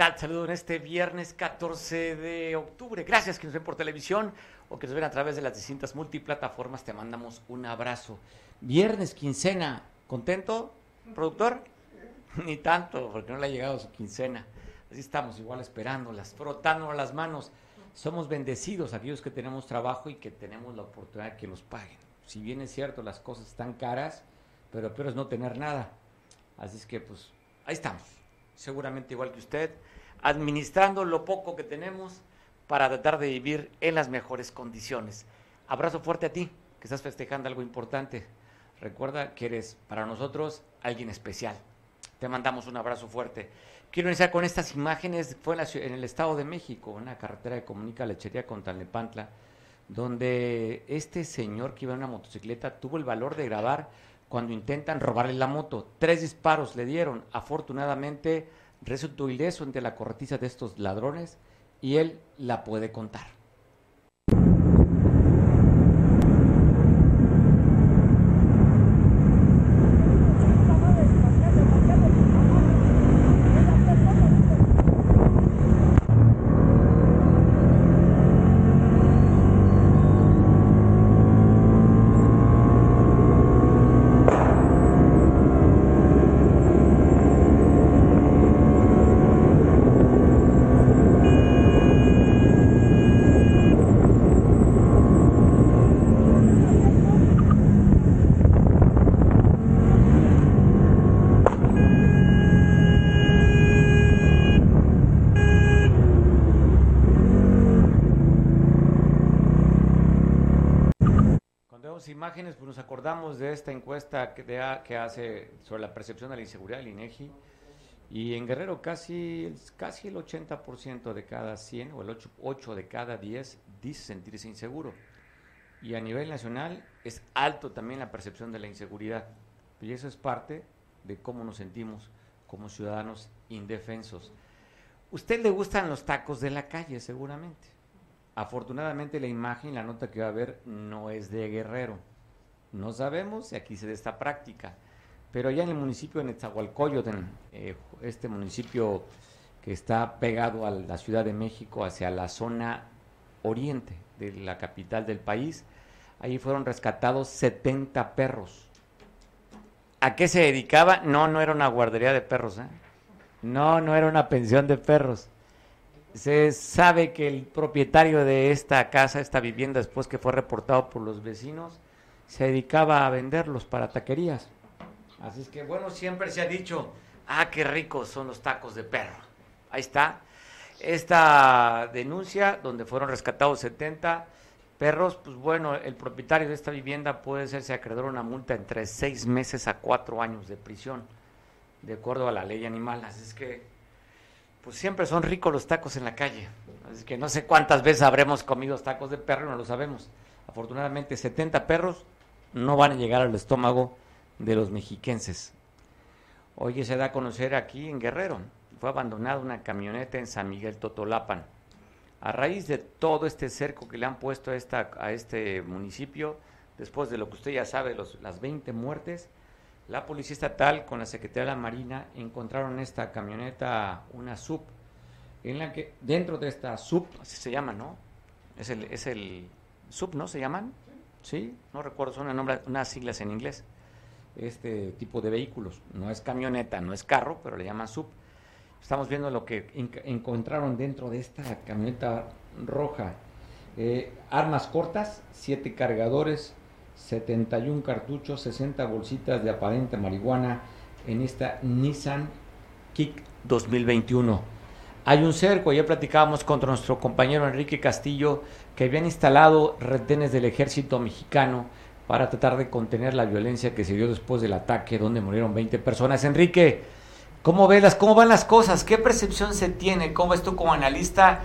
¿Qué tal? Saludo en este viernes 14 de octubre. Gracias que nos ven por televisión o que nos ven a través de las distintas multiplataformas. Te mandamos un abrazo. Viernes, quincena. ¿Contento, productor? Ni tanto, porque no le ha llegado su quincena. Así estamos igual esperándolas, frotándonos las manos. Somos bendecidos aquellos que tenemos trabajo y que tenemos la oportunidad de que los paguen. Si bien es cierto, las cosas están caras, pero peor es no tener nada. Así es que, pues, ahí estamos. Seguramente igual que usted, administrando lo poco que tenemos para tratar de vivir en las mejores condiciones. Abrazo fuerte a ti, que estás festejando algo importante. Recuerda que eres para nosotros alguien especial. Te mandamos un abrazo fuerte. Quiero iniciar con estas imágenes. Fue en, en el Estado de México, en la carretera que comunica Lechería con Tlalnepantla, donde este señor que iba en una motocicleta tuvo el valor de grabar cuando intentan robarle la moto. Tres disparos le dieron. Afortunadamente resultó ileso ante la corretiza de estos ladrones y él la puede contar. Cuando vemos imágenes, pues nos acordamos de esta encuesta que, de- que hace sobre la percepción de la inseguridad del INEGI. Y en Guerrero casi, casi el 80% de cada 100 o el 8, 8 de cada 10 dice sentirse inseguro. Y a nivel nacional es alto también la percepción de la inseguridad. Y eso es parte de cómo nos sentimos como ciudadanos indefensos. ¿Usted le gustan los tacos de la calle seguramente? Afortunadamente la imagen, la nota que va a ver no es de Guerrero. No sabemos si aquí se da esta práctica. Pero allá en el municipio de Netzahualcoyotl, eh, este municipio que está pegado a la Ciudad de México hacia la zona oriente de la capital del país, ahí fueron rescatados 70 perros. ¿A qué se dedicaba? No, no era una guardería de perros. ¿eh? No, no era una pensión de perros. Se sabe que el propietario de esta casa, esta vivienda, después que fue reportado por los vecinos, se dedicaba a venderlos para taquerías. Así es que, bueno, siempre se ha dicho, ah, qué ricos son los tacos de perro. Ahí está. Esta denuncia, donde fueron rescatados 70 perros, pues bueno, el propietario de esta vivienda puede serse acreedor una multa entre seis meses a cuatro años de prisión, de acuerdo a la ley animal. Así es que, pues siempre son ricos los tacos en la calle. Así que no sé cuántas veces habremos comido tacos de perro, no lo sabemos. Afortunadamente, 70 perros no van a llegar al estómago de los mexiquenses. Hoy se da a conocer aquí en Guerrero. Fue abandonada una camioneta en San Miguel Totolapan. A raíz de todo este cerco que le han puesto a, esta, a este municipio, después de lo que usted ya sabe, los, las 20 muertes, la Policía Estatal con la Secretaría de la Marina encontraron esta camioneta, una sub, en la que dentro de esta sub, así se llama, ¿no? Es el, es el sub, ¿no? ¿Se llaman? Sí, no recuerdo, son unas siglas en inglés. Este tipo de vehículos. No es camioneta, no es carro, pero le llaman sub. Estamos viendo lo que encontraron dentro de esta camioneta roja. Eh, armas cortas, siete cargadores, 71 cartuchos, 60 bolsitas de aparente marihuana en esta Nissan Kick 2021. Hay un cerco, ya platicábamos con nuestro compañero Enrique Castillo, que habían instalado retenes del ejército mexicano para tratar de contener la violencia que se dio después del ataque donde murieron 20 personas. Enrique, ¿cómo ves cómo van las cosas? ¿Qué percepción se tiene? ¿Cómo ves tú como analista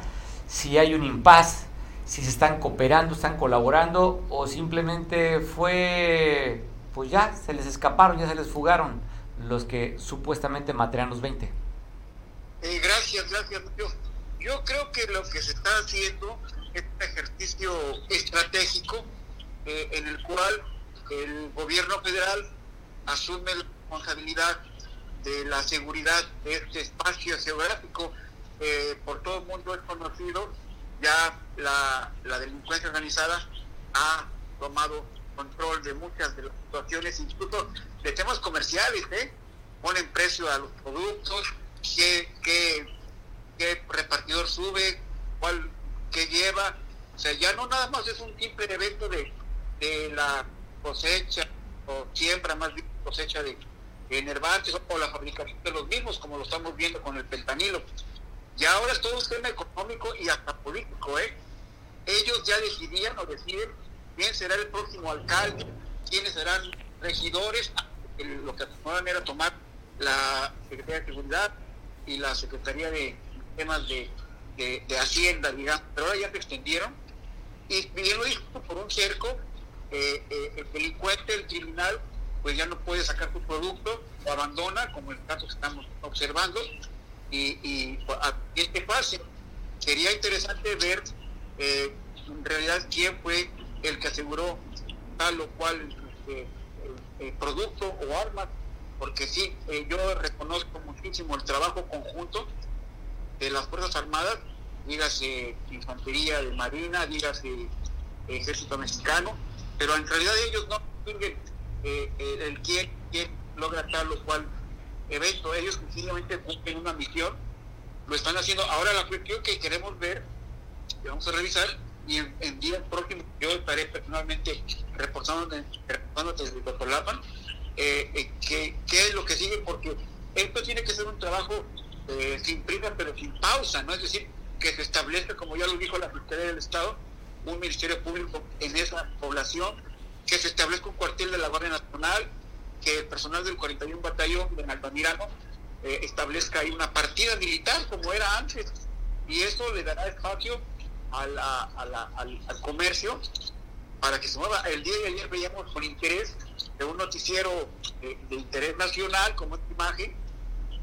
si hay un impas? si se están cooperando, están colaborando o simplemente fue, pues ya, se les escaparon, ya se les fugaron los que supuestamente mataron los 20. Eh, gracias, gracias. Yo, yo creo que lo que se está haciendo es un ejercicio estratégico eh, en el cual el gobierno federal asume la responsabilidad de la seguridad de este espacio geográfico. Eh, por todo el mundo es conocido ya la, delincuencia organizada ha tomado control de muchas de las situaciones, incluso de temas comerciales, ¿eh? ponen precio a los productos, qué, qué, qué repartidor sube, cuál, qué lleva. O sea, ya no nada más es un simple evento de, de la cosecha o siembra, más bien cosecha de, enervantes o la fabricación de los mismos, como lo estamos viendo con el pentanilo. Y ahora es todo un tema económico y hasta político, ¿eh? Ellos ya decidían o deciden quién será el próximo alcalde, quiénes serán regidores, lo que acababan era tomar la Secretaría de Seguridad y la Secretaría de temas de, de, Hacienda, digamos, pero ahora ya se extendieron. Y bien lo dijo, por un cerco, eh, eh, el delincuente, el criminal, pues ya no puede sacar su producto, lo abandona, como el caso que estamos observando, y, y este fácil. Sería interesante ver eh, en realidad quién fue el que aseguró tal o cual producto o arma, porque sí, eh, yo reconozco muchísimo el trabajo conjunto de las Fuerzas Armadas, dígase Infantería de Marina, dígase Ejército Mexicano, pero en realidad ellos no distinguen eh, el quién, quién logra tal o cual evento, ellos sencillamente cumplen una misión, lo están haciendo. Ahora la cuestión que queremos ver, que vamos a revisar, y en, en días próximos yo estaré personalmente reportando, desde Totolapan, eh, eh, qué, es lo que sigue, porque esto tiene que ser un trabajo eh, sin prisa pero sin pausa, ¿no? Es decir, que se establezca, como ya lo dijo la Secretaría del Estado, un Ministerio Público en esa población, que se establezca un cuartel de la Guardia Nacional, que el personal del 41 Batallón de Altamirano eh, establezca ahí una partida militar como era antes y eso le dará espacio a la, al, comercio para que se mueva. El día de ayer veíamos con interés de un noticiero de, interés nacional como esta imagen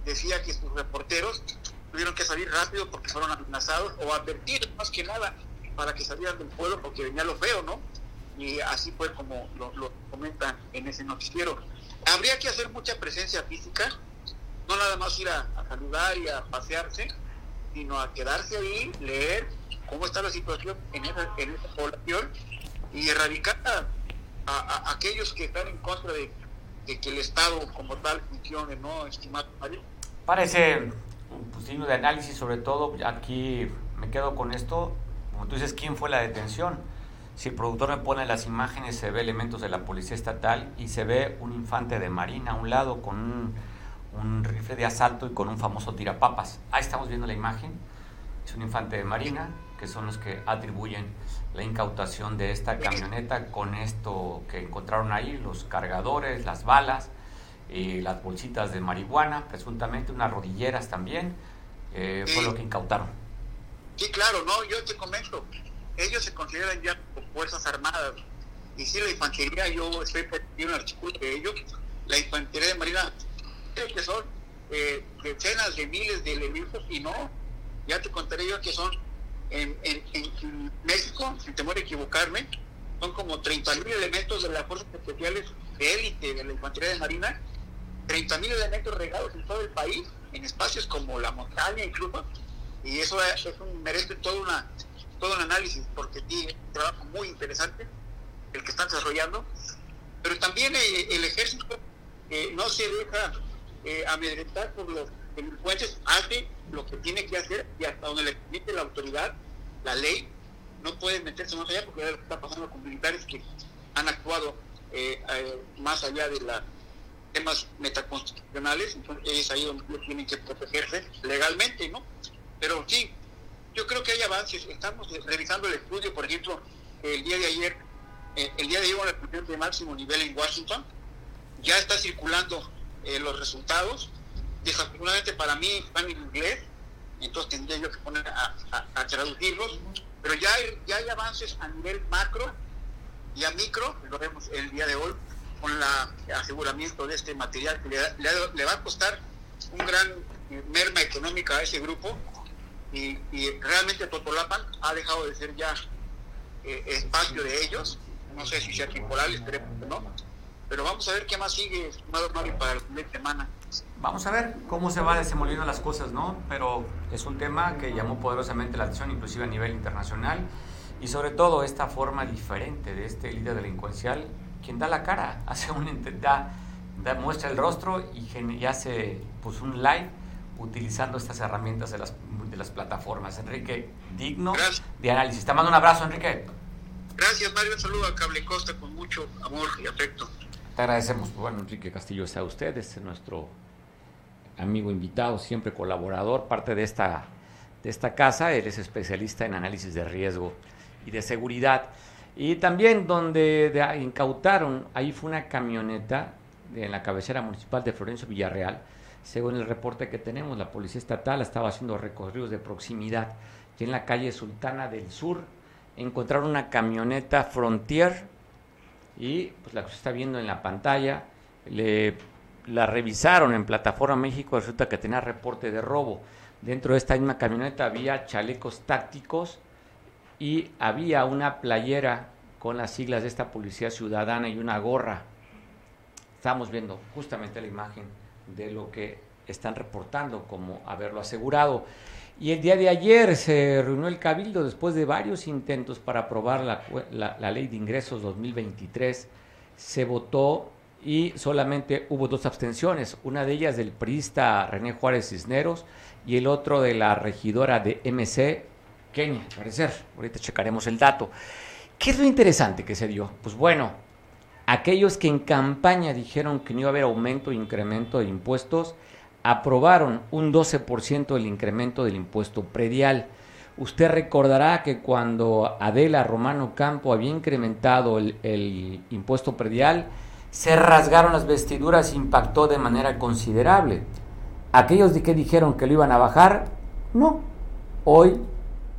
decía que sus reporteros tuvieron que salir rápido porque fueron amenazados o advertidos más que nada para que salieran del pueblo porque venía lo feo, ¿no? Y así fue como lo, lo comentan en ese noticiero habría que hacer mucha presencia física, no nada más ir a, saludar y a pasearse, sino a quedarse ahí, leer cómo está la situación en esa, en esa población y erradicar a, aquellos que están en contra de, que el Estado como tal funcione, ¿no, estimado Mario? Parece un signo de análisis, sobre todo aquí me quedo con esto, como tú dices, ¿quién fue la detención? Si el productor me pone las imágenes, se ve elementos de la policía estatal y se ve un infante de marina a un lado con un, rifle de asalto y con un famoso tirapapas. Ahí estamos viendo la imagen. Es un infante de marina, que son los que atribuyen la incautación de esta camioneta con esto que encontraron ahí, los cargadores, las balas, y las bolsitas de marihuana, presuntamente unas rodilleras también, eh, fue lo que incautaron. Sí, claro, no, yo te comento, ellos se consideran ya Fuerzas Armadas. Y si la infantería, yo estoy en un artículo de ellos, la infantería de Marina, creo que son eh, decenas de miles de elementos y no, ya te contaré yo que son en, México, sin temor a equivocarme, son como 30.000 elementos de las fuerzas especiales de élite de la infantería de Marina, 30.000 elementos regados en todo el país, en espacios como la montaña incluso, y eso es, un, merece todo un análisis, porque tiene un trabajo muy interesante el que están desarrollando, pero también eh, el ejército eh, no se deja eh, amedrentar por los delincuentes, hace lo que tiene que hacer y hasta donde le permite la autoridad, la ley, no puede meterse más allá porque está pasando con militares que han actuado eh, eh, más allá de los temas metaconstitucionales, entonces es ahí donde tienen que protegerse legalmente, ¿no? Pero sí, yo creo que hay avances. Estamos revisando el estudio, por ejemplo, el día de ayer, eh, el día de ayer la reunión de máximo nivel en Washington, ya está circulando los resultados. Desafortunadamente para mí están en inglés, entonces tendría yo que poner a, traducirlos, pero ya hay, ya hay avances a nivel macro y a micro, lo vemos el día de hoy, con el aseguramiento de este material que le, va a costar un gran merma económica a ese grupo y, realmente Totolapan ha dejado de ser ya eh, espacio de ellos, no sé si sea temporal, esperemos que no, pero vamos a ver qué más sigue, estimado Mario, para la primera semana. Vamos a ver cómo se va desenvolviendo las cosas, ¿no? Pero es un tema que llamó poderosamente la atención, inclusive a nivel internacional, y sobre todo esta forma diferente de este líder delincuencial, quien da la cara, hace un da, da, muestra el rostro y, hace pues, un live utilizando estas herramientas de las, de las plataformas. Enrique, digno de análisis. Te mando un abrazo, Enrique. Gracias, Mario. Un saludo a Cable Costa con mucho amor y afecto. Te agradecemos. Bueno, Enrique Castillo está usted, es nuestro amigo invitado, siempre colaborador, parte de esta, de esta casa. Él es especialista en análisis de riesgo y de seguridad. Y también donde incautaron, ahí fue una camioneta en la cabecera municipal de Florencio Villarreal. Según el reporte que tenemos, la Policía Estatal estaba haciendo recorridos de proximidad. Y en la calle Sultana del Sur encontraron una camioneta Frontier y pues la que se está viendo en la pantalla, le, la revisaron en Plataforma México, resulta que tenía reporte de robo. Dentro de esta misma camioneta había chalecos tácticos, y había una playera con las siglas de esta policía ciudadana y una gorra. Estamos viendo justamente la imagen de lo que están reportando como haberlo asegurado. Y el día de ayer se reunió el Cabildo después de varios intentos para aprobar la, la, ley de ingresos 2023. Se votó y solamente hubo dos abstenciones, una de ellas del priista René Juárez Cisneros y el otro de la regidora de MC, Kenia, parecer. Ahorita checaremos el dato. ¿Qué es lo interesante que se dio? Pues bueno, aquellos que en campaña dijeron que no iba a haber aumento o incremento de impuestos, aprobaron un 12% del incremento del impuesto predial. Usted recordará que cuando Adela Romano Campo había incrementado el impuesto predial, se rasgaron las vestiduras e impactó de manera considerable. Aquellos de que dijeron que lo iban a bajar, no. Hoy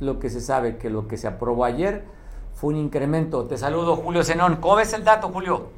lo que se sabe que lo que se aprobó ayer fue un incremento. Te saludo, Julio Zenón. ¿Cómo ves el dato, Julio?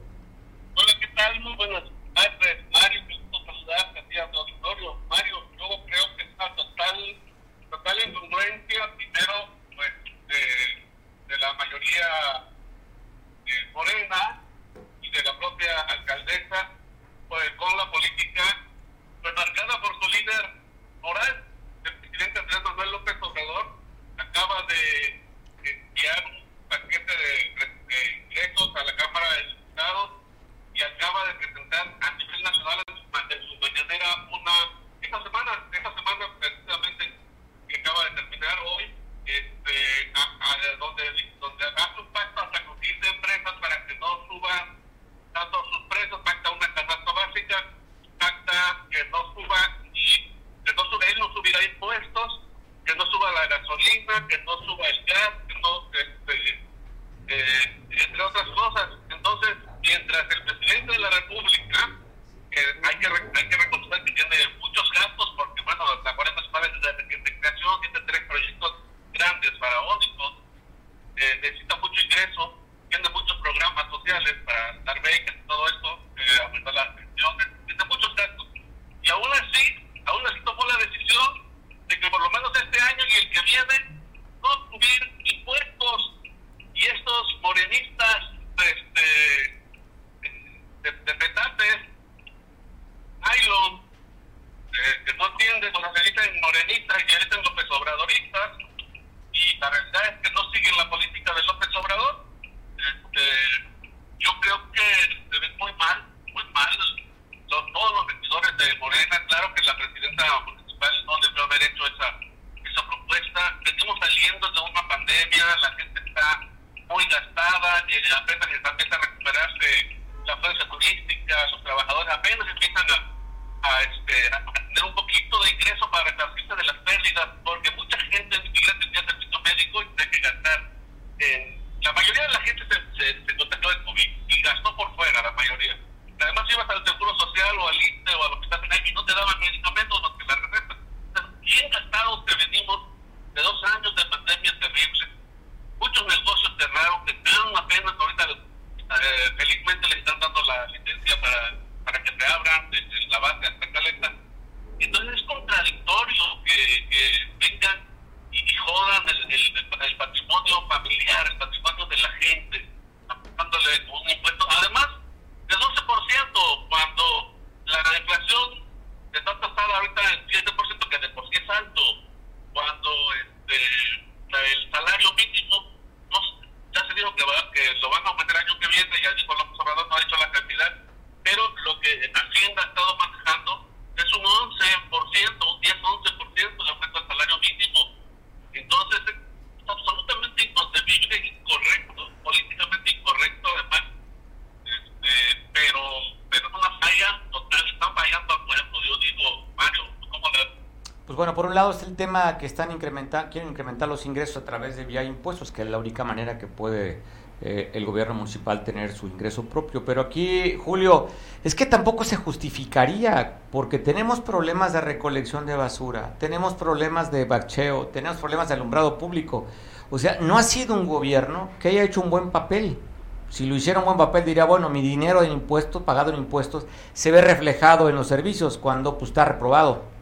la gente está muy gastada, eh, apenas empieza a recuperarse la fuerza turística, los trabajadores apenas empiezan a, a, este, a tener un poquito de ingreso para resarcirse de las pérdidas, porque mucha gente ni siquiera tenía servicio médico y tiene que gastar. Eh, la mayoría de la gente se, se, se de COVID y gastó por fuera, la mayoría. Además, ibas al seguro social o al INSE o a lo que está y no te daban medicamentos, no te la recetas. Bien gastados te venimos de dos años de pandemia terrible Muchos negocios cerraron que están apenas ahorita, eh, felizmente les están dando la licencia para, para que se abran desde la base hasta Caleta. Entonces es contradictorio que, que vengan y, y jodan el, el, el, patrimonio familiar, el patrimonio de la gente, dándole un impuesto. Además, de 12%, cuando la inflación está tasada ahorita en 7%, que de por sí es alto, cuando este, el salario mínimo ya se dijo que, va, que lo van a aumentar el año que viene, ya dijo López Obrador, no ha dicho la cantidad, pero lo que Hacienda ha estado manejando es un 11%, un 10-11% de aumento al salario mínimo. Entonces, es absolutamente inconcebible, incorrecto, políticamente incorrecto además, este, pero, pero es una falla total, están fallando al pueblo, yo digo, Mario, ¿cómo le pues bueno, por un lado es el tema que están incrementando, quieren incrementar los ingresos a través de vía impuestos, que es la única manera que puede eh, el gobierno municipal tener su ingreso propio. Pero aquí, Julio, es que tampoco se justificaría, porque tenemos problemas de recolección de basura, tenemos problemas de bacheo, tenemos problemas de alumbrado público. O sea, no ha sido un gobierno que haya hecho un buen papel. Si lo hiciera un buen papel, diría, bueno, mi dinero en impuestos, pagado en impuestos, se ve reflejado en los servicios cuando pues, está reprobado.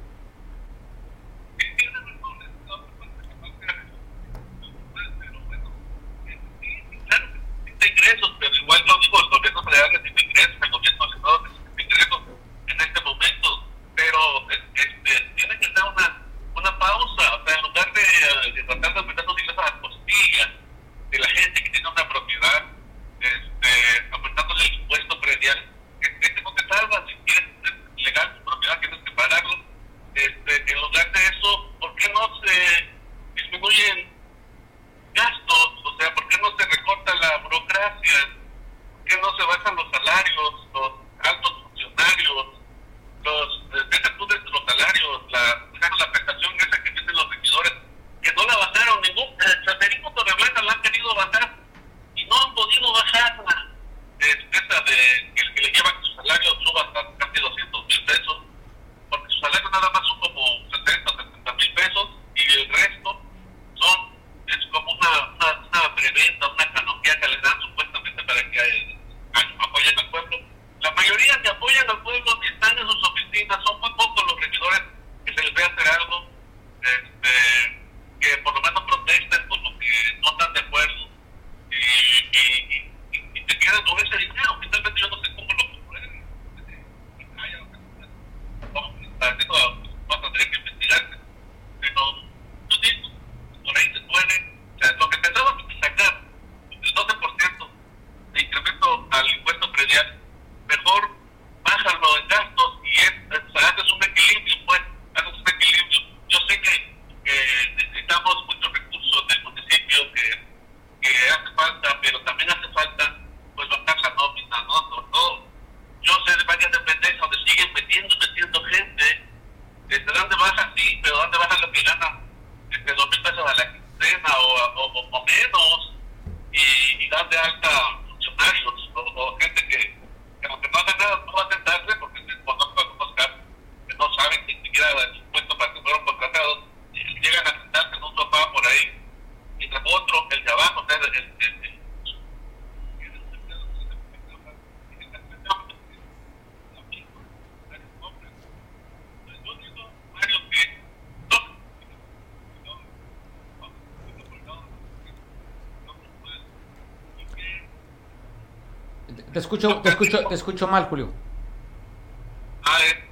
Escucho, te escucho, te escucho mal, Julio. Ah, eh.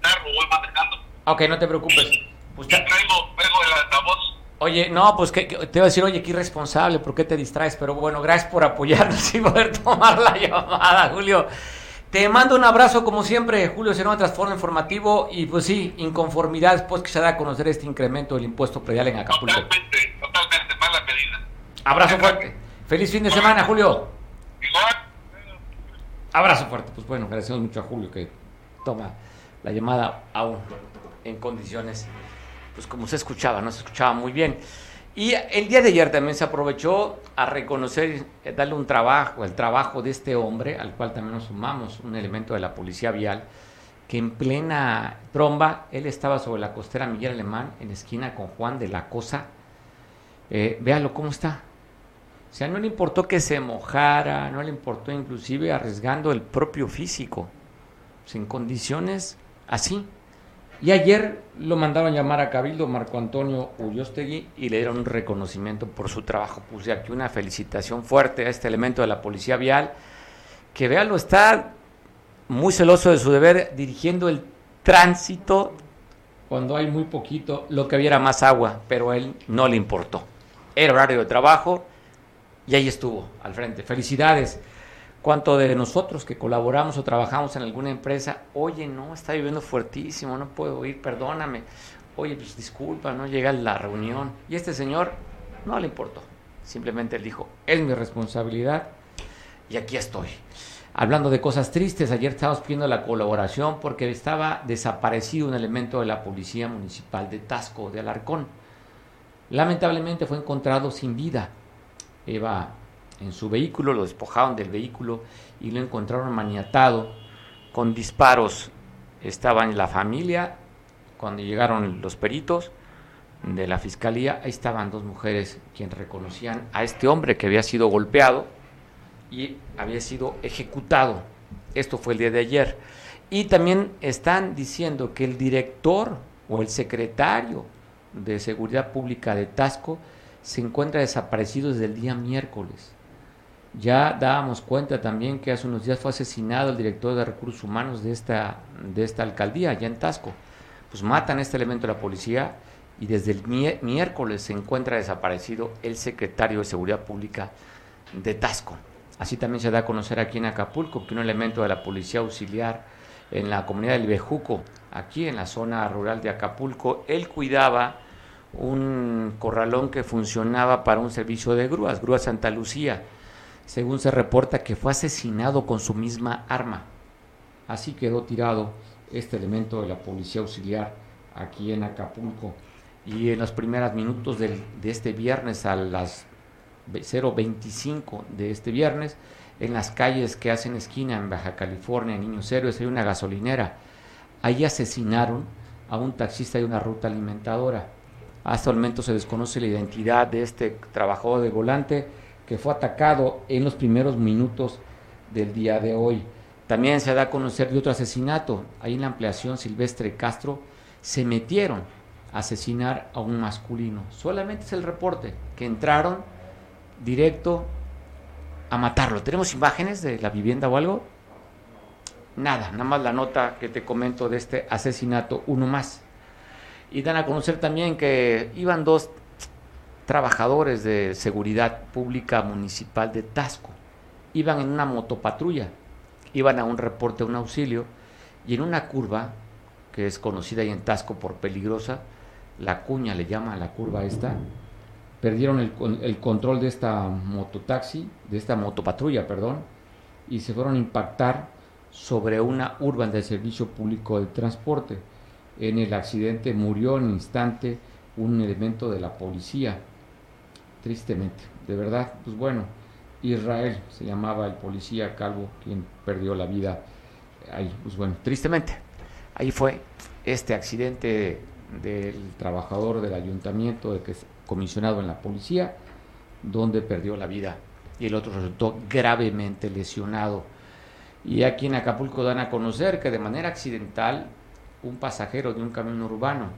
Carro, voy manejando. Ok, no te preocupes. Pues ya traigo, traigo el altavoz. Oye, no, pues que, te iba a decir, oye, qué irresponsable, ¿por qué te distraes? Pero bueno, gracias por apoyarnos y poder tomar la llamada, Julio. Te mando un abrazo como siempre, Julio Serón, Transforma Informativo y pues sí, inconformidad después que se da a conocer este incremento del impuesto predial en Acapulco. Totalmente, totalmente, mala medida. Abrazo fuerte. Feliz fin de semana, Julio. Igual. Abrazo fuerte. Pues bueno, agradecemos mucho a Julio que toma la llamada aún en condiciones, pues como se escuchaba, no se escuchaba muy bien. Y el día de ayer también se aprovechó a reconocer, eh, darle un trabajo, el trabajo de este hombre, al cual también nos sumamos, un elemento de la policía vial, que en plena tromba, él estaba sobre la costera Miguel Alemán, en esquina con Juan de la Cosa. Eh, véalo cómo está. O sea, no le importó que se mojara, no le importó inclusive arriesgando el propio físico, sin condiciones así. Y ayer lo mandaron llamar a Cabildo Marco Antonio Ullostegui y le dieron un reconocimiento por su trabajo. Puse aquí una felicitación fuerte a este elemento de la policía vial, que véalo, está muy celoso de su deber dirigiendo el tránsito cuando hay muy poquito, lo que hubiera más agua, pero a él no le importó. Era horario de trabajo y ahí estuvo, al frente. Felicidades. ¿Cuánto de nosotros que colaboramos o trabajamos en alguna empresa, oye, no, está viviendo fuertísimo, no puedo ir, perdóname. Oye, pues disculpa, no llega la reunión. Y este señor no le importó. Simplemente él dijo, es mi responsabilidad y aquí estoy. Hablando de cosas tristes, ayer estábamos pidiendo la colaboración porque estaba desaparecido un elemento de la Policía Municipal de Tasco, de Alarcón. Lamentablemente fue encontrado sin vida. Eva en su vehículo, lo despojaron del vehículo y lo encontraron maniatado con disparos. Estaba en la familia cuando llegaron los peritos de la fiscalía, ahí estaban dos mujeres quienes reconocían a este hombre que había sido golpeado y había sido ejecutado. Esto fue el día de ayer. Y también están diciendo que el director o el secretario de Seguridad Pública de Tasco se encuentra desaparecido desde el día miércoles. Ya dábamos cuenta también que hace unos días fue asesinado el director de recursos humanos de esta, de esta alcaldía, allá en Tasco. Pues matan este elemento de la policía y desde el miércoles se encuentra desaparecido el secretario de Seguridad Pública de Tasco. Así también se da a conocer aquí en Acapulco que un elemento de la policía auxiliar en la comunidad del Bejuco, aquí en la zona rural de Acapulco, él cuidaba un corralón que funcionaba para un servicio de grúas, Grúa Santa Lucía según se reporta que fue asesinado con su misma arma. Así quedó tirado este elemento de la policía auxiliar aquí en Acapulco. Y en los primeros minutos de este viernes a las 0.25 de este viernes, en las calles que hacen esquina en Baja California, en Niños Héroes, hay una gasolinera. Ahí asesinaron a un taxista de una ruta alimentadora. Hasta el momento se desconoce la identidad de este trabajador de volante que fue atacado en los primeros minutos del día de hoy. También se da a conocer de otro asesinato. Ahí en la ampliación Silvestre Castro se metieron a asesinar a un masculino. Solamente es el reporte que entraron directo a matarlo. ¿Tenemos imágenes de la vivienda o algo? Nada, nada más la nota que te comento de este asesinato, uno más. Y dan a conocer también que iban dos trabajadores de seguridad pública municipal de Tasco. Iban en una motopatrulla, iban a un reporte, a un auxilio, y en una curva, que es conocida ahí en Tasco por peligrosa, la cuña le llama a la curva esta, perdieron el, el control de esta mototaxi, de esta motopatrulla, perdón, y se fueron a impactar sobre una urban del Servicio Público de Transporte. En el accidente murió en instante un elemento de la policía tristemente, de verdad, pues bueno, Israel se llamaba el policía calvo quien perdió la vida ahí, pues bueno, tristemente, ahí fue este accidente del trabajador del ayuntamiento, de que es comisionado en la policía, donde perdió la vida y el otro resultó gravemente lesionado. Y aquí en Acapulco dan a conocer que de manera accidental un pasajero de un camión urbano,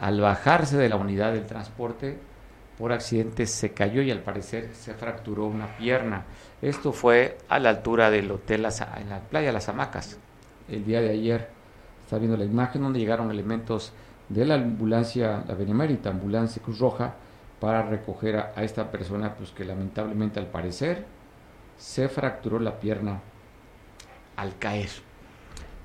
al bajarse de la unidad del transporte, por accidente se cayó y al parecer se fracturó una pierna. Esto fue a la altura del hotel en la playa Las Hamacas. El día de ayer está viendo la imagen donde llegaron elementos de la ambulancia, la Benemérita Ambulancia Cruz Roja, para recoger a, a, esta persona, pues que lamentablemente al parecer se fracturó la pierna al caer.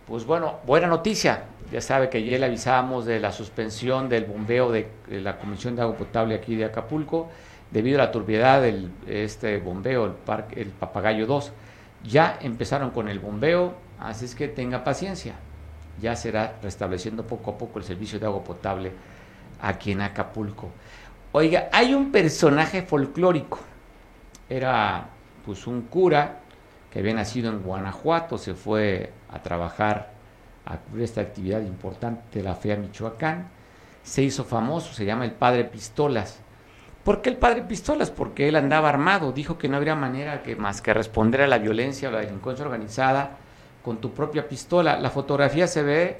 Pues bueno, buena noticia. Ya sabe que ayer le avisábamos de la suspensión del bombeo de, la Comisión de Agua Potable aquí de Acapulco debido a la turbiedad del este bombeo, el, parque, el Papagayo 2. Ya empezaron con el bombeo, así es que tenga paciencia. Ya será restableciendo poco a poco el servicio de agua potable aquí en Acapulco. Oiga, hay un personaje folclórico. Era pues un cura que había nacido en Guanajuato, se fue a trabajar a cubrir esta actividad importante de la fe a Michoacán. Se hizo famoso, se llama el Padre Pistolas. ¿Por qué el Padre Pistolas? Porque él andaba armado, dijo que no habría manera que más que responder a la violencia o la delincuencia organizada con tu propia pistola. La fotografía se ve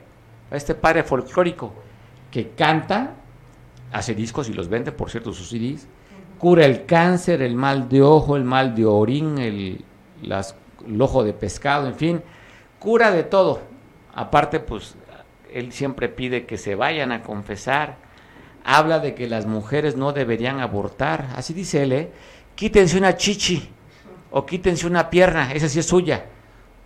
a este padre folclórico que canta, hace discos y los vende, por cierto, sus CDs, cura el cáncer, el mal de ojo, el mal de orín, el, las, el ojo de pescado, en fin, cura de todo. Aparte, pues él siempre pide que se vayan a confesar. Habla de que las mujeres no deberían abortar. Así dice él, ¿eh? Quítense una chichi o quítense una pierna, esa sí es suya.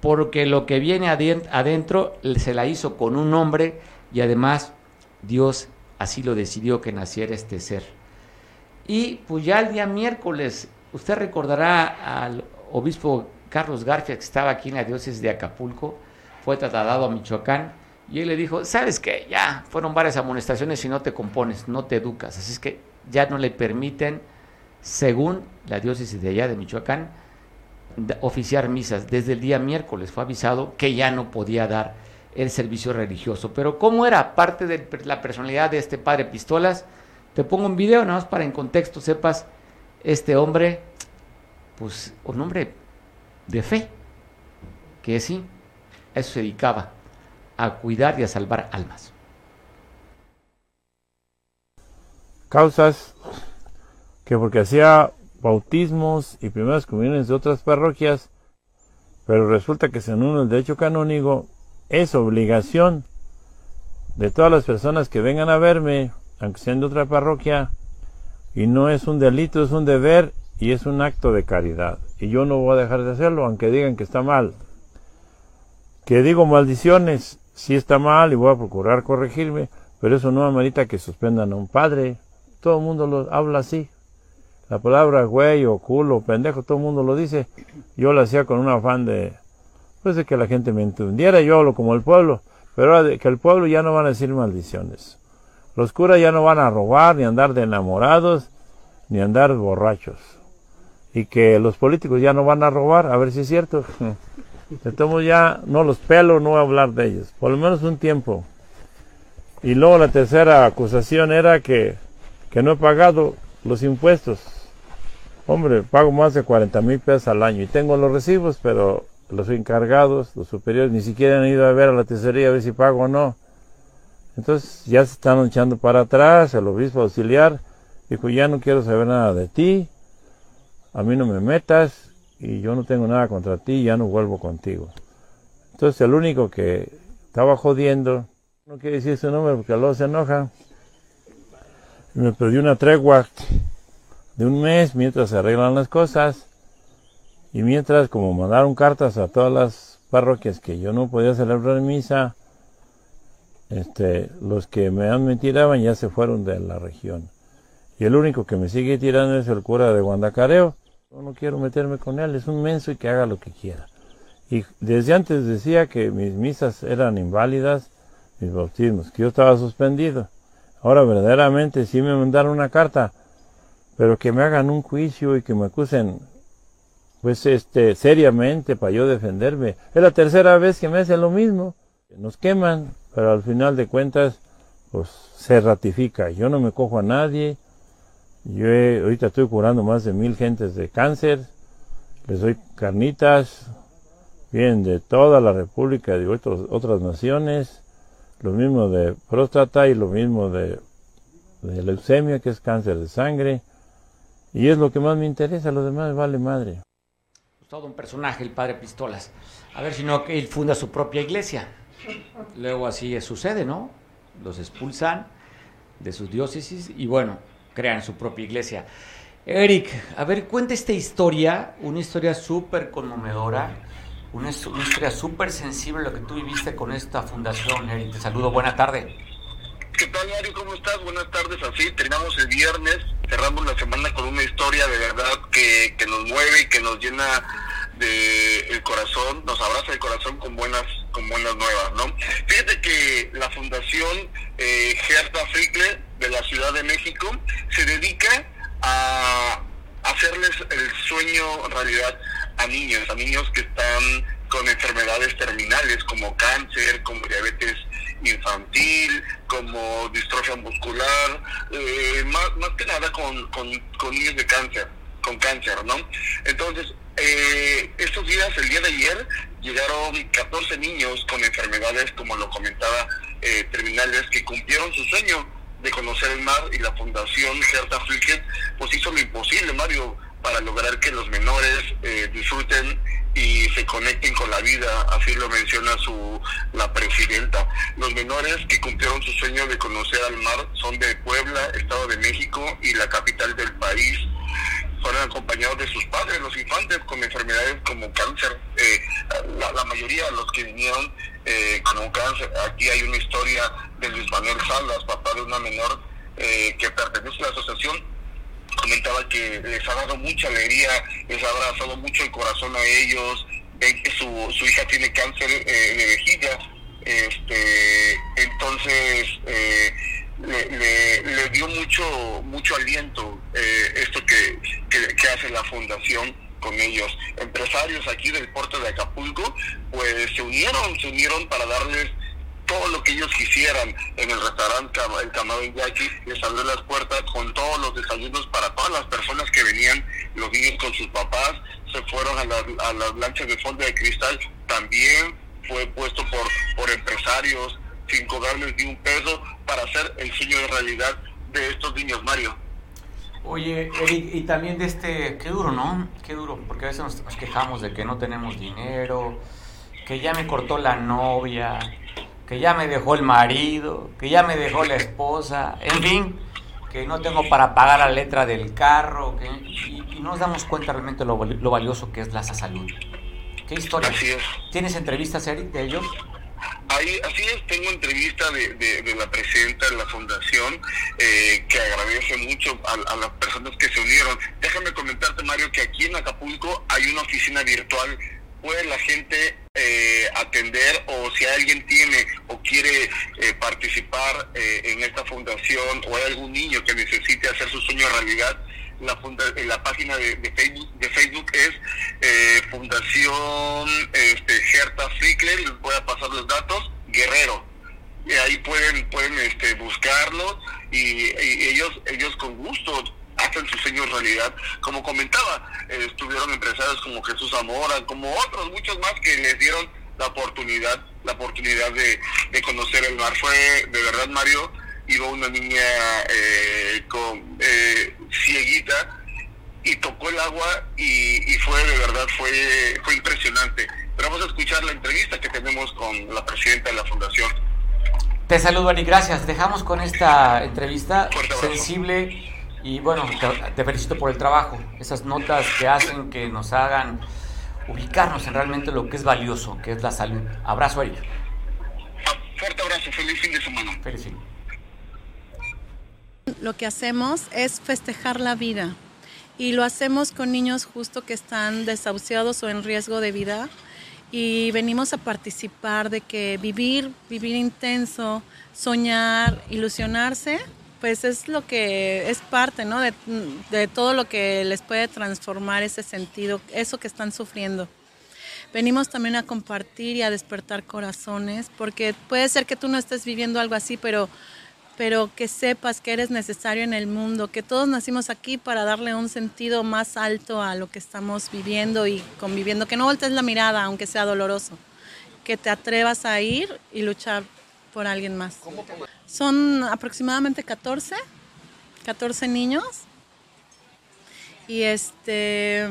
Porque lo que viene adentro se la hizo con un hombre y además Dios así lo decidió que naciera este ser. Y pues ya el día miércoles, usted recordará al obispo Carlos García que estaba aquí en la diócesis de Acapulco, fue trasladado a Michoacán y él le dijo, sabes qué, ya fueron varias amonestaciones y no te compones, no te educas, así es que ya no le permiten, según la diócesis de allá de Michoacán, oficiar misas. Desde el día miércoles fue avisado que ya no podía dar el servicio religioso. Pero ¿cómo era parte de la personalidad de este padre Pistolas? Te pongo un video nada más para en contexto sepas, este hombre, pues un hombre de fe, que sí, eso se dedicaba, a cuidar y a salvar almas. Causas que porque hacía bautismos y primeras comuniones de otras parroquias, pero resulta que según el derecho canónico es obligación de todas las personas que vengan a verme, aunque sean de otra parroquia, y no es un delito, es un deber y es un acto de caridad. Y yo no voy a dejar de hacerlo, aunque digan que está mal. Que digo maldiciones, sí está mal y voy a procurar corregirme, pero eso no amerita que suspendan a un padre. Todo el mundo lo habla así. La palabra güey o culo pendejo, todo el mundo lo dice. Yo lo hacía con un afán de, pues de que la gente me entendiera. Yo hablo como el pueblo, pero ahora que el pueblo ya no van a decir maldiciones. Los curas ya no van a robar, ni andar de enamorados, ni andar borrachos. Y que los políticos ya no van a robar, a ver si es cierto. Entonces ya no los pelo, no voy a hablar de ellos, por lo menos un tiempo. Y luego la tercera acusación era que, que no he pagado los impuestos. Hombre, pago más de 40 mil pesos al año y tengo los recibos, pero los encargados, los superiores, ni siquiera han ido a ver a la tesorería a ver si pago o no. Entonces ya se están echando para atrás, el obispo auxiliar dijo, ya no quiero saber nada de ti, a mí no me metas y yo no tengo nada contra ti, ya no vuelvo contigo. Entonces el único que estaba jodiendo, no quiere decir su nombre porque luego se enoja, me perdió una tregua de un mes mientras se arreglan las cosas y mientras como mandaron cartas a todas las parroquias que yo no podía celebrar misa, este, los que me, tiraban ya se fueron de la región. Y el único que me sigue tirando es el cura de Guandacareo. Yo no quiero meterme con él, es un menso y que haga lo que quiera. Y desde antes decía que mis misas eran inválidas, mis bautismos, que yo estaba suspendido. Ahora verdaderamente sí me mandaron una carta, pero que me hagan un juicio y que me acusen, pues este, seriamente para yo defenderme. Es la tercera vez que me hacen lo mismo. Nos queman, pero al final de cuentas, pues se ratifica. Yo no me cojo a nadie. Yo ahorita estoy curando más de mil gentes de cáncer. Les doy carnitas. Vienen de toda la República, de otras naciones lo mismo de próstata y lo mismo de, leucemia, que es cáncer de sangre. Y es lo que más me interesa, lo demás vale madre. Todo un personaje, el padre Pistolas. A ver si no, que él funda su propia iglesia. Luego así sucede, ¿no? Los expulsan de sus diócesis y bueno, crean su propia iglesia. Eric, a ver, cuenta esta historia, una historia súper conmovedora una, historia súper sensible lo que tú viviste con esta fundación, Eric. Te saludo, buena tarde. ¿Qué tal, Mario? ¿Cómo estás? Buenas tardes. Así terminamos el viernes, cerramos la semana con una historia de verdad que, que nos mueve y que nos llena de el corazón, nos abraza el corazón con buenas, con buenas nuevas, ¿no? Fíjate que la Fundación eh, Gerta Frickler de la Ciudad de México se dedica a hacerles el sueño realidad a niños, a niños que están con enfermedades terminales como cáncer, como diabetes infantil, como distrofia muscular, eh, más, que nada con, con, con niños de cáncer, con cáncer, ¿no? Entonces, eh, estos días, el día de ayer, llegaron 14 niños con enfermedades, como lo comentaba, eh, terminales, que cumplieron su sueño de conocer el mar y la Fundación Certa Flicken, pues hizo lo imposible, Mario, para lograr que los menores eh, disfruten y se conecten con la vida, así lo menciona su la presidenta. Los menores que cumplieron su sueño de conocer al mar son de Puebla, Estado de México y la capital del país fueron acompañados de sus padres, los infantes con enfermedades como cáncer. Eh, la, mayoría de los que vinieron eh, con cáncer, aquí hay una historia de Luis Manuel Salas, papá de una menor eh, que pertenece a la asociación, comentaba que les ha dado mucha alegría, les ha abrazado mucho el corazón a ellos, ven que su, su hija tiene cáncer de vejiga, este, entonces le, le, dio mucho mucho aliento eh, esto que, que, hace la fundación con ellos. Empresarios aquí del puerto de Acapulco, pues se unieron, se unieron para darles todo lo que ellos quisieran en el restaurante El Camarón Yaqui, les abrió las puertas con todos los desayunos para todas las personas que venían, los niños con sus papás, se fueron a, a las lanchas de fondo de cristal, también fue puesto por, por empresarios, sin cobrarles ni un peso para hacer el sueño de realidad de estos niños, Mario. Oye, Eric, y también de este, qué duro, ¿no? Qué duro, porque a veces nos, quejamos de que no tenemos dinero, que ya me cortó la novia, que ya me dejó el marido, que ya me dejó la esposa, en fin, que no tengo para pagar la letra del carro, que, y, no nos damos cuenta realmente lo, lo valioso que es la salud. ¿Qué historia? Así es. ¿Tienes entrevistas, Eric, de ellos? Ahí, así es, tengo entrevista de, de, la presidenta de la fundación eh, que agradece mucho a, las personas que se unieron. Déjame comentarte, Mario, que aquí en Acapulco hay una oficina virtual. Puede la gente eh, atender o si alguien tiene o quiere eh, participar en esta fundación o hay algún niño que necesite hacer su sueño realidad, la, funda la página de, Facebook, de Facebook es eh, Fundación este, Gerta Frickler, les voy a pasar los datos, Guerrero. Y ahí pueden pueden este, buscarlo y, ellos ellos con gusto hacen sus sueños realidad. Como comentaba, eh, estuvieron empresarios como Jesús Zamora, como otros, muchos más que les dieron la oportunidad, la oportunidad de, de conocer el mar. Fue de verdad, Mario, iba una niña eh, con eh, cieguita y tocó el agua y, fue de verdad fue fue impresionante. Pero vamos a escuchar la entrevista que tenemos con la presidenta de la fundación. Te saludo Ari gracias. Dejamos con esta entrevista sensible y bueno te, felicito por el trabajo. Esas notas que hacen que nos hagan ubicarnos en realmente lo que es valioso que es la salud. Abrazo Ari. Fuerte abrazo. Feliz fin de semana. Feliz fin lo que hacemos es festejar la vida y lo hacemos con niños justo que están desahuciados o en riesgo de vida y venimos a participar de que vivir, vivir intenso, soñar, ilusionarse, pues es lo que es parte ¿no? de, de todo lo que les puede transformar ese sentido, eso que están sufriendo. Venimos también a compartir y a despertar corazones, porque puede ser que tú no estés viviendo algo así, pero pero que sepas que eres necesario en el mundo, que todos nacimos aquí para darle un sentido más alto a lo que estamos viviendo y conviviendo, que no voltees la mirada, aunque sea doloroso, que te atrevas a ir y luchar por alguien más. Son aproximadamente 14, 14 niños y este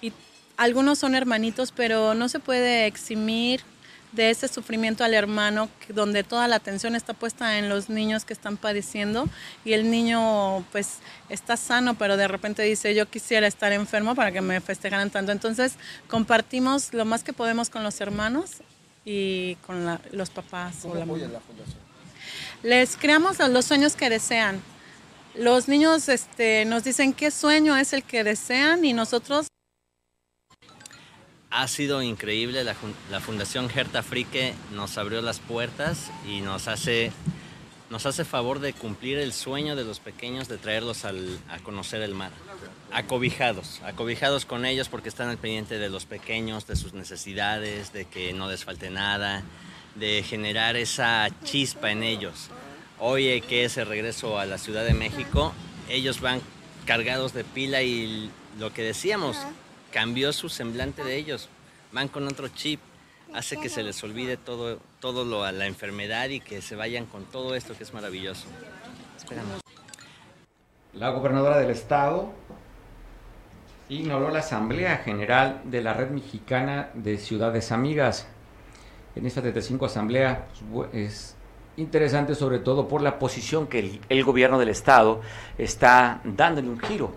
y algunos son hermanitos, pero no se puede eximir de ese sufrimiento al hermano, donde toda la atención está puesta en los niños que están padeciendo y el niño pues está sano, pero de repente dice yo quisiera estar enfermo para que me festejaran tanto. Entonces compartimos lo más que podemos con los hermanos y con los papás. ¿Cómo apoyan la fundación? Les creamos los sueños que desean. Los niños este, nos dicen qué sueño es el que desean y nosotros ha sido increíble. La, Fundación Herta Frique nos abrió las puertas y nos hace, nos hace favor de cumplir el sueño de los pequeños de traerlos a conocer el mar. Acobijados, acobijados con ellos porque están al pendiente de los pequeños, de sus necesidades, de que no les falte nada, de generar esa chispa en ellos. Hoy que es el regreso a la Ciudad de México, ellos van cargados de pila y lo que decíamos, cambió su semblante de ellos. Van con otro chip, hace que se les olvide todo, todo lo a la enfermedad y que se vayan con todo esto que es maravilloso. Esperamos. La gobernadora del estado ignoró la Asamblea General de la Red Mexicana de Ciudades Amigas. En esta 35 Asamblea pues, es interesante sobre todo por la posición que el, el gobierno del estado está dándole un giro.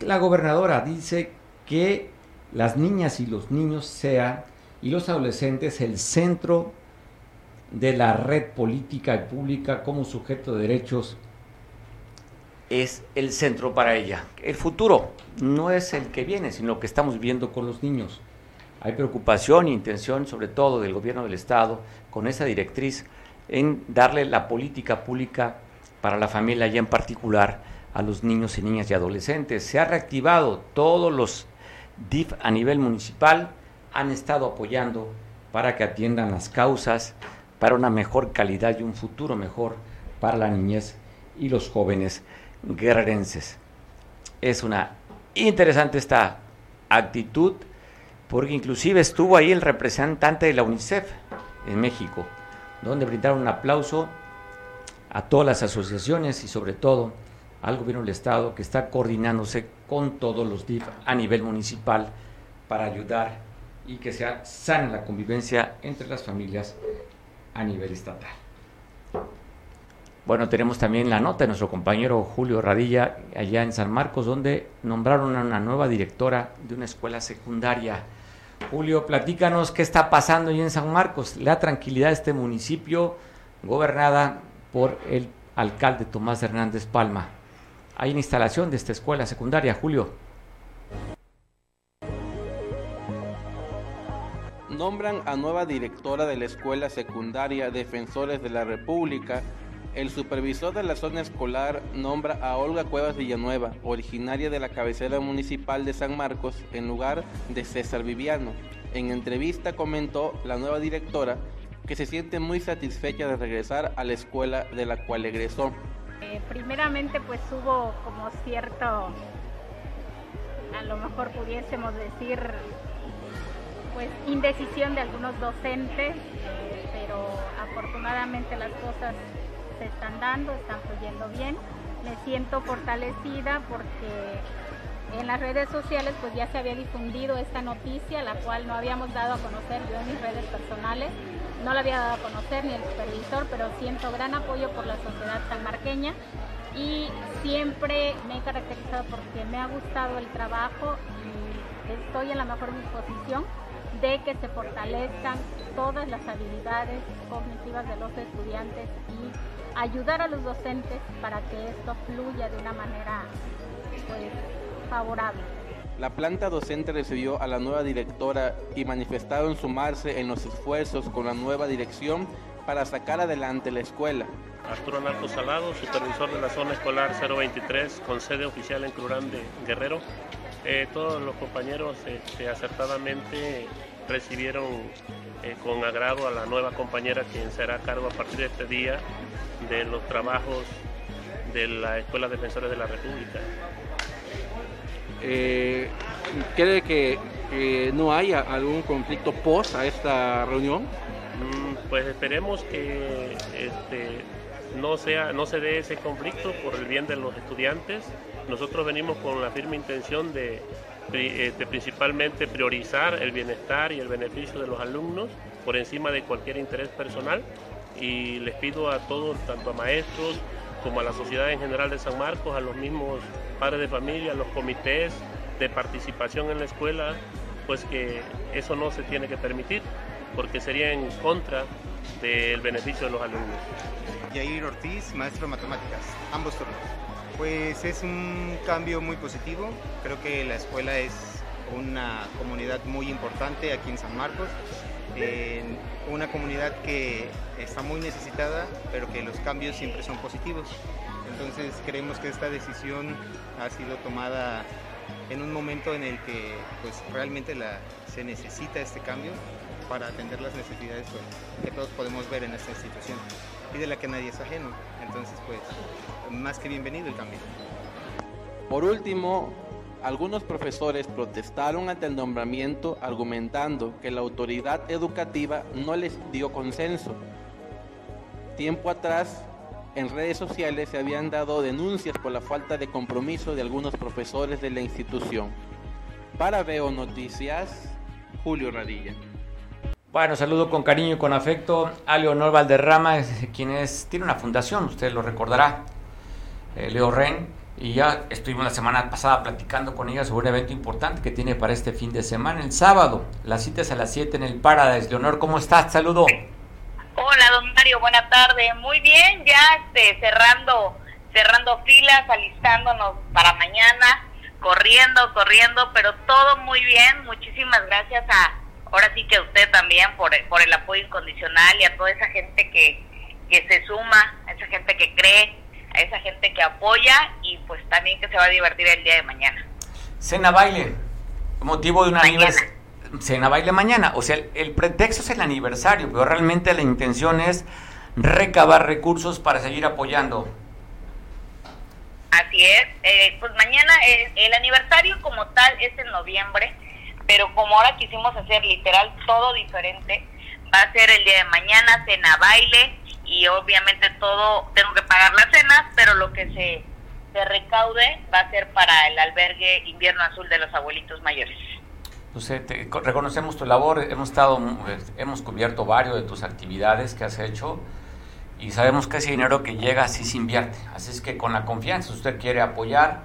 La gobernadora dice que las niñas y los niños sean y los adolescentes el centro de la red política y pública como sujeto de derechos es el centro para ella. El futuro no es el que viene, sino lo que estamos viviendo con los niños. Hay preocupación e intención, sobre todo del gobierno del Estado, con esa directriz en darle la política pública para la familia y en particular a los niños y niñas y adolescentes. Se ha reactivado todos los DIF a nivel municipal han estado apoyando para que atiendan las causas para una mejor calidad y un futuro mejor para la niñez y los jóvenes guerrerenses. Es una interesante esta actitud porque inclusive estuvo ahí el representante de la UNICEF en México, donde brindaron un aplauso a todas las asociaciones y sobre todo al gobierno del Estado que está coordinándose con todos los DIF a nivel municipal para ayudar y que sea sana la convivencia entre las familias a nivel estatal. Bueno, tenemos también la nota de nuestro compañero Julio Radilla allá en San Marcos, donde nombraron a una nueva directora de una escuela secundaria. Julio, platícanos qué está pasando allí en San Marcos, la tranquilidad de este municipio gobernada por el alcalde Tomás Hernández Palma hay una instalación de esta escuela secundaria, Julio. Nombran a nueva directora de la escuela secundaria Defensores de la República. El supervisor de la zona escolar nombra a Olga Cuevas Villanueva, originaria de la cabecera municipal de San Marcos, en lugar de César Viviano. En entrevista comentó la nueva directora que se siente muy satisfecha de regresar a la escuela de la cual egresó. Eh, primeramente pues hubo como cierto, a lo mejor pudiésemos decir, pues indecisión de algunos docentes, pero afortunadamente las cosas se están dando, están fluyendo bien. Me siento fortalecida porque en las redes sociales pues ya se había difundido esta noticia, la cual no habíamos dado a conocer yo en mis redes personales no la había dado a conocer ni el supervisor, pero siento gran apoyo por la sociedad sanmarqueña y siempre me he caracterizado porque me ha gustado el trabajo y estoy en la mejor disposición de que se fortalezcan todas las habilidades cognitivas de los estudiantes y ayudar a los docentes para que esto fluya de una manera pues, favorable. La planta docente recibió a la nueva directora y manifestaron sumarse en los esfuerzos con la nueva dirección para sacar adelante la escuela. Arturo Narco Salado, supervisor de la zona escolar 023 con sede oficial en Crurán de Guerrero. Eh, todos los compañeros este, acertadamente recibieron eh, con agrado a la nueva compañera quien será a cargo a partir de este día de los trabajos de la Escuela Defensores de la República. Eh, ¿Cree que, no haya algún conflicto post a esta reunión? Mm, pues esperemos que este, no, sea, no se dé ese conflicto por el bien de los estudiantes. Nosotros venimos con la firme intención de, este, principalmente priorizar el bienestar y el beneficio de los alumnos por encima de cualquier interés personal y les pido a todos, tanto a maestros, como a la sociedad en general de San Marcos, a los mismos padres de familia, los comités de participación en la escuela, pues que eso no se tiene que permitir, porque sería en contra del beneficio de los alumnos. Yair Ortiz, maestro de matemáticas, ambos turnos. Pues es un cambio muy positivo, creo que la escuela es una comunidad muy importante aquí en San Marcos, una comunidad que está muy necesitada, pero que los cambios siempre son positivos. Entonces creemos que esta decisión ha sido tomada en un momento en el que pues realmente la, se necesita este cambio para atender las necesidades pues, que todos podemos ver en esta institución y de la que nadie es ajeno. Entonces pues más que bienvenido el cambio. Por último, algunos profesores protestaron ante el nombramiento argumentando que la autoridad educativa no les dio consenso. Tiempo atrás, en redes sociales se habían dado denuncias por la falta de compromiso de algunos profesores de la institución. Para Veo Noticias, Julio Radilla. Bueno, saludo con cariño y con afecto a Leonor Valderrama, quien es, tiene una fundación, usted lo recordará, eh, Leo Ren, y ya estuvimos la semana pasada platicando con ella sobre un evento importante que tiene para este fin de semana, el sábado. La cita es a las 7 en el Paradise. Leonor, ¿cómo estás? Saludo. Hola, don Mario, buena tarde. Muy bien, ya este, cerrando, cerrando filas, alistándonos para mañana, corriendo, corriendo, pero todo muy bien. Muchísimas gracias a, ahora sí que a usted también por, por el apoyo incondicional y a toda esa gente que, que se suma, a esa gente que cree, a esa gente que apoya y pues también que se va a divertir el día de mañana. Cena baile, motivo de una aniversario cena baile mañana. O sea, el, pretexto es el aniversario, pero realmente la intención es recabar recursos para seguir apoyando. Así es. Eh, pues mañana el aniversario como tal es en noviembre, pero como ahora quisimos hacer literal todo diferente, va a ser el día de mañana, cena baile y obviamente todo, tengo que pagar las cenas, pero lo que se, se recaude va a ser para el albergue invierno azul de los abuelitos mayores. Pues, reconocemos tu labor, hemos estado, hemos cubierto varios de tus actividades que has hecho y sabemos que ese dinero que llega así se invierte. Así es que con la confianza, usted quiere apoyar,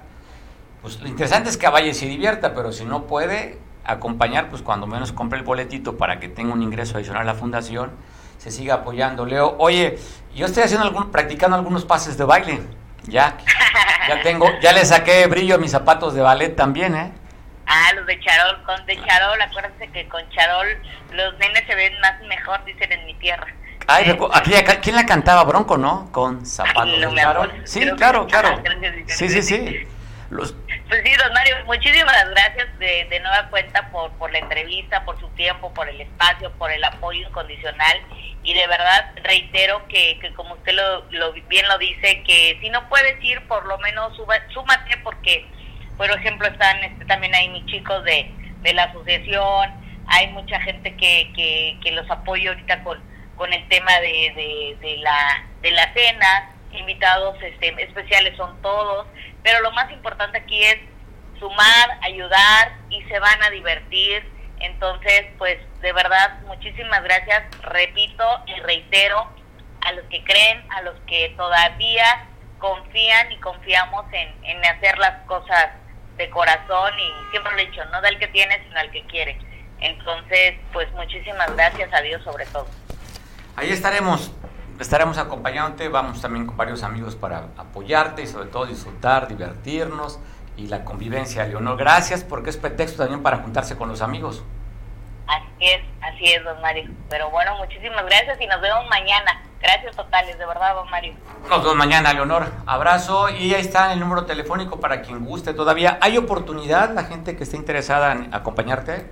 pues lo interesante es que vaya y se divierta, pero si no puede acompañar, pues cuando menos compre el boletito para que tenga un ingreso adicional a la fundación, se siga apoyando. Leo, oye, yo estoy haciendo algún, practicando algunos pases de baile. Ya, ya tengo, ya le saqué brillo a mis zapatos de ballet también, ¿eh? Ah, los de Charol, con de Charol, acuérdense que con Charol los nenes se ven más mejor, dicen en mi tierra. Ay, aquí, ¿quién la cantaba? Bronco, ¿no? Con zapatos de Charol. Sí, claro, claro. Sí, sí, sí. Los... Pues sí, don Mario, muchísimas gracias de, de nueva cuenta por, por la entrevista, por su tiempo, por el espacio, por el apoyo incondicional. Y de verdad reitero que, que como usted lo, lo, bien lo dice, que si no puedes ir, por lo menos súmate porque por ejemplo, están este, también hay mis chicos de, de la asociación, hay mucha gente que, que, que los apoya ahorita con, con el tema de, de, la, de la cena, invitados este, especiales son todos, pero lo más importante aquí es sumar, ayudar y se van a divertir. Entonces, pues de verdad, muchísimas gracias, repito y reitero, a los que creen, a los que todavía confían y confiamos en, en hacer las cosas de corazón y siempre lo he dicho, no da el que tiene, sino al que quiere. Entonces, pues muchísimas gracias a Dios sobre todo. Ahí estaremos, estaremos acompañándote, vamos también con varios amigos para apoyarte y sobre todo disfrutar, divertirnos y la convivencia, Leonor. Gracias porque es pretexto también para juntarse con los amigos. Así es, así es, don Mario. Pero bueno, muchísimas gracias y nos vemos mañana. Gracias totales, de verdad, don Mario. Nos vemos mañana, Leonor. Abrazo y ahí está el número telefónico para quien guste todavía. ¿Hay oportunidad, la gente que esté interesada en acompañarte?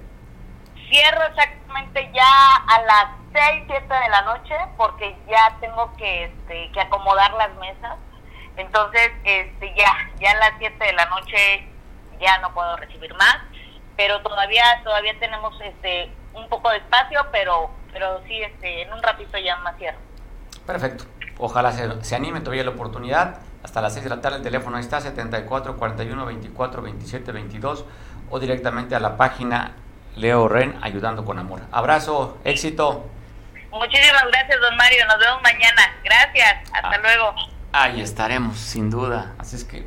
Cierro exactamente ya a las 6, 7 de la noche porque ya tengo que, este, que acomodar las mesas. Entonces, este, ya, ya a las 7 de la noche ya no puedo recibir más, pero todavía, todavía tenemos este, un poco de espacio, pero, pero sí, este, en un ratito ya más cierro. Perfecto. Ojalá se, se, anime todavía la oportunidad. Hasta las 6 de la tarde el teléfono ahí está, 74 41 24 27 22 o directamente a la página Leo Ren Ayudando con Amor. Abrazo, éxito. Muchísimas gracias, don Mario. Nos vemos mañana. Gracias. Hasta ah, luego. Ahí estaremos, sin duda. Así es que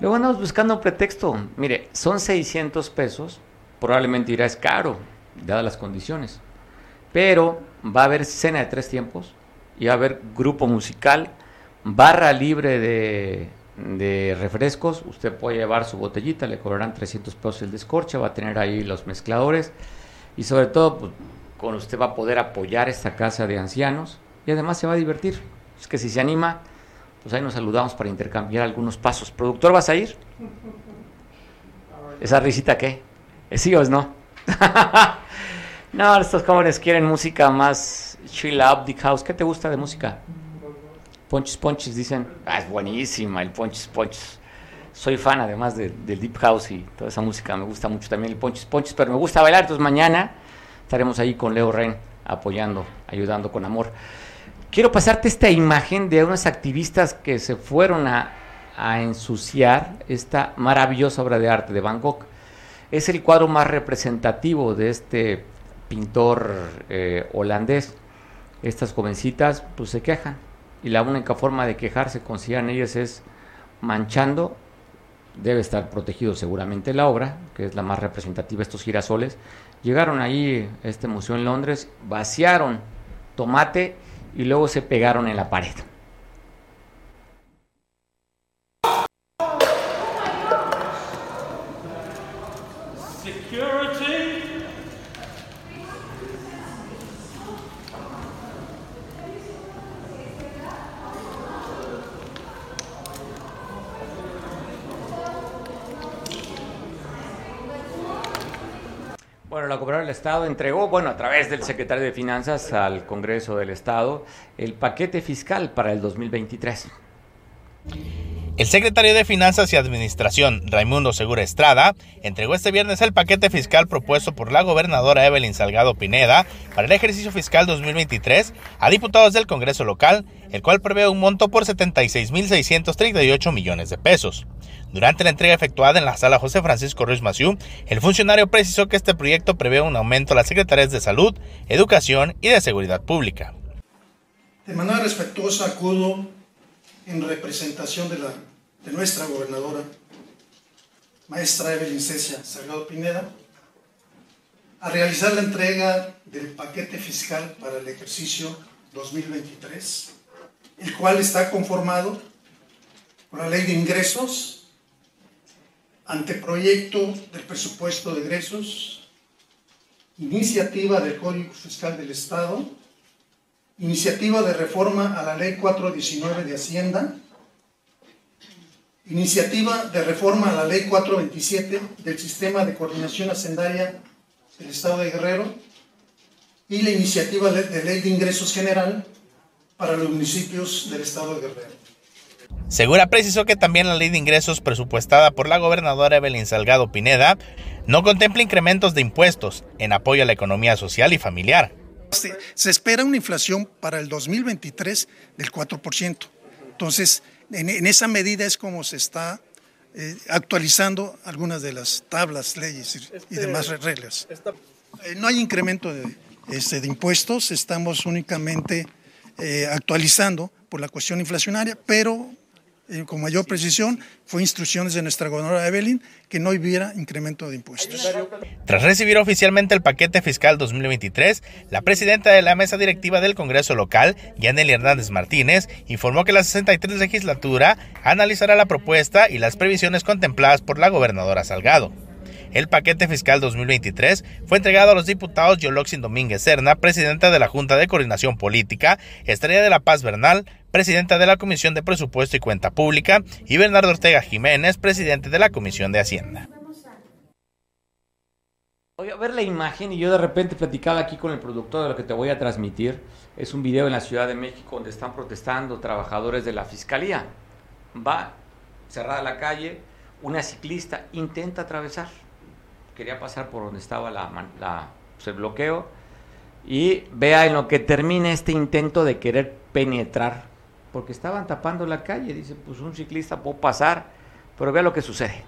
luego andamos buscando un pretexto. Mire, son 600 pesos. Probablemente irá es caro, dadas las condiciones. Pero va a haber cena de tres tiempos y va a haber grupo musical, barra libre de de refrescos, usted puede llevar su botellita, le cobrarán 300 pesos el descorche, va a tener ahí los mezcladores y sobre todo pues, con usted va a poder apoyar esta casa de ancianos y además se va a divertir. Es que si se anima, pues ahí nos saludamos para intercambiar algunos pasos. ¿Productor vas a ir? ¿Esa risita qué? ¿Es sí o es no? no, estos jóvenes quieren música más chill out, deep house. ¿Qué te gusta de música? Ponches Ponches dicen, ah, es buenísima el Ponches Ponches. Soy fan además del Deep House y toda esa música, me gusta mucho también el Ponches Ponches, pero me gusta bailar, entonces mañana estaremos ahí con Leo Ren apoyando, ayudando con amor. Quiero pasarte esta imagen de unos activistas que se fueron a, ensuciar esta maravillosa obra de arte de Van Gogh. Es el cuadro más representativo de este pintor eh, holandés. Estas jovencitas pues se quejan y la única forma de quejarse, consideran ellas, es manchando. Debe estar protegido seguramente la obra, que es la más representativa, estos girasoles. Llegaron ahí este museo en Londres, vaciaron tomate y luego se pegaron en la pared. Bueno, la Cooperativa del Estado entregó, bueno, a través del secretario de Finanzas al Congreso del Estado, el paquete fiscal para el 2023. El secretario de Finanzas y Administración, Raimundo Segura Estrada, entregó este viernes el paquete fiscal propuesto por la gobernadora Evelyn Salgado Pineda para el ejercicio fiscal 2023 a diputados del Congreso local, el cual prevé un monto por 76.638 millones de pesos. Durante la entrega efectuada en la sala José Francisco Ruiz Maciú, el funcionario precisó que este proyecto prevé un aumento a las secretarías de Salud, Educación y de Seguridad Pública. De manera respetuosa acudo en representación de, la, de nuestra gobernadora, maestra Evelyn Cecia Salgado Pineda, a realizar la entrega del paquete fiscal para el ejercicio 2023, el cual está conformado por la ley de ingresos, anteproyecto del presupuesto de egresos, iniciativa del Código Fiscal del Estado, iniciativa de reforma a la Ley 419 de Hacienda, iniciativa de reforma a la Ley 427 del Sistema de Coordinación Hacendaria del Estado de Guerrero y la iniciativa de Ley de Ingresos General para los municipios del Estado de Guerrero. Segura precisó que también la ley de ingresos presupuestada por la gobernadora Evelyn Salgado Pineda no contempla incrementos de impuestos en apoyo a la economía social y familiar. Se, espera una inflación para el 2023 del 4%. Entonces, en, esa medida es como se está eh, actualizando algunas de las tablas, leyes y, este, demás reglas. Eh, no hay incremento de, este, de impuestos, estamos únicamente eh, actualizando por la cuestión inflacionaria, pero con mayor precisión fue instrucciones de nuestra gobernadora Evelyn que no hubiera incremento de impuestos. Tras recibir oficialmente el paquete fiscal 2023, la presidenta de la mesa directiva del Congreso local, Yaneli Hernández Martínez, informó que la 63 legislatura analizará la propuesta y las previsiones contempladas por la gobernadora Salgado. El paquete fiscal 2023 fue entregado a los diputados Yoloxin Domínguez Serna, presidenta de la Junta de Coordinación Política, Estrella de la Paz Bernal, presidenta de la Comisión de Presupuesto y Cuenta Pública, y Bernardo Ortega Jiménez, presidente de la Comisión de Hacienda. Voy a ver la imagen y yo de repente platicaba aquí con el productor de lo que te voy a transmitir. Es un video en la Ciudad de México donde están protestando trabajadores de la Fiscalía. Va cerrada la calle, una ciclista intenta atravesar. Quería pasar por donde estaba la, pues, el bloqueo y vea en lo que termina este intento de querer penetrar porque estaban tapando la calle. Dice, pues un ciclista puede pasar, pero vea lo que sucede.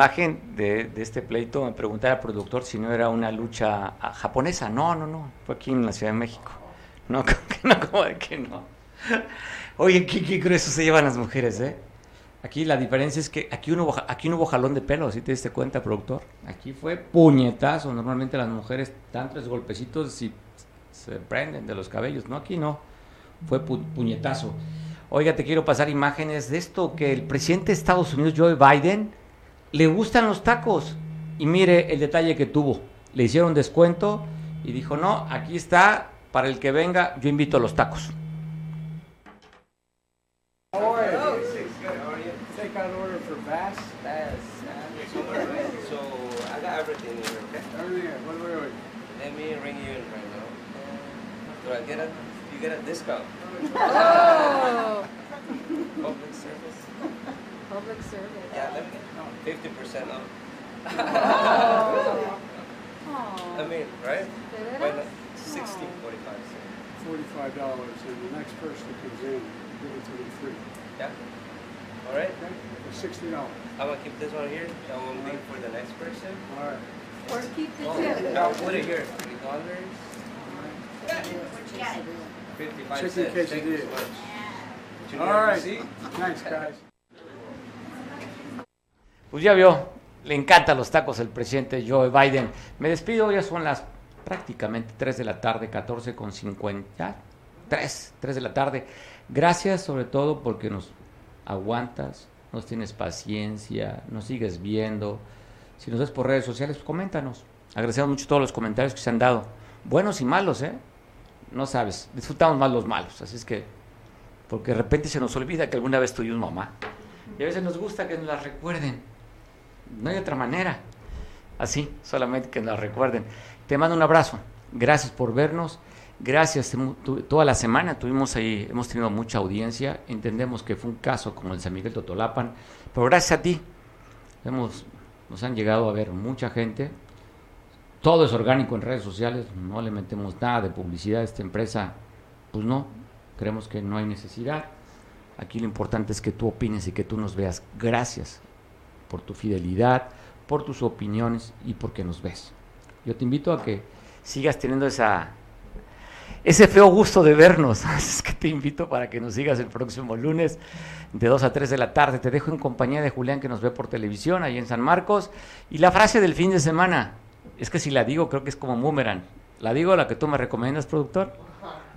Imagen de, de este pleito, me preguntaba al productor si no era una lucha ah, japonesa. No, no, no. Fue aquí en la Ciudad de México. No, como que no, como de que no. Oye, qué, qué grueso se llevan las mujeres, ¿eh? Aquí la diferencia es que aquí no hubo, aquí hubo jalón de pelo, ¿sí te diste cuenta, productor? Aquí fue puñetazo. Normalmente las mujeres dan tres golpecitos y se prenden de los cabellos. No, aquí no. Fue pu- puñetazo. Oiga, te quiero pasar imágenes de esto, que el presidente de Estados Unidos, Joe Biden, le gustan los tacos. Y mire el detalle que tuvo. Le hicieron descuento y dijo, no, aquí está, para el que venga, yo invito a los tacos. Public service. Yeah, let me fifty percent off. Oh. I mean, right? De veras? Why not? Sixty forty-five. Forty-five dollars, and the next person who comes in, give it to them free. Yeah. All right. Okay? For sixty dollars. I'm gonna keep this one here. That one will be for the next person. All right. Or keep the tip. I'll put it here. Three dollars. Fifty-five Chicken cents. Thank you quesadilla. so much. Junior, All right. receipt? Thanks, guys. Pues ya vio, le encantan los tacos al presidente Joe Biden. Me despido, ya son las prácticamente 3 de la tarde, 14 con 50. 3, 3 de la tarde. Gracias sobre todo porque nos aguantas, nos tienes paciencia, nos sigues viendo. Si nos ves por redes sociales, pues coméntanos. Agradecemos mucho todos los comentarios que se han dado. Buenos y malos, ¿eh? No sabes, disfrutamos más los malos. Así es que, porque de repente se nos olvida que alguna vez tuvimos mamá. Y a veces nos gusta que nos la recuerden. No hay otra manera. Así, solamente que nos recuerden. Te mando un abrazo. Gracias por vernos. Gracias. Toda la semana tuvimos ahí, hemos tenido mucha audiencia. Entendemos que fue un caso como el San Miguel Totolapan. Pero gracias a ti, hemos, nos han llegado a ver mucha gente. Todo es orgánico en redes sociales. No le metemos nada de publicidad a esta empresa. Pues no. Creemos que no hay necesidad. Aquí lo importante es que tú opines y que tú nos veas. Gracias por tu fidelidad, por tus opiniones y porque nos ves. Yo te invito a que sigas teniendo esa ese feo gusto de vernos. Es que te invito para que nos sigas el próximo lunes de 2 a 3 de la tarde. Te dejo en compañía de Julián que nos ve por televisión ahí en San Marcos. Y la frase del fin de semana, es que si la digo creo que es como boomerang. ¿La digo la que tú me recomiendas, productor?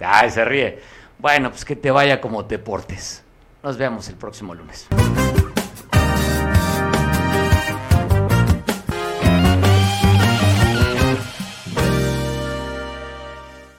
Ay, se ríe. Bueno, pues que te vaya como te portes. Nos vemos el próximo lunes.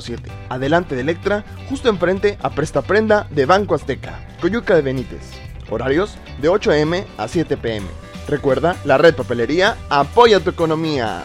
7. Adelante de Electra, justo enfrente a Presta Prenda de Banco Azteca, Coyuca de Benítez. Horarios de 8 am a 7 pm. Recuerda, la red papelería apoya tu economía.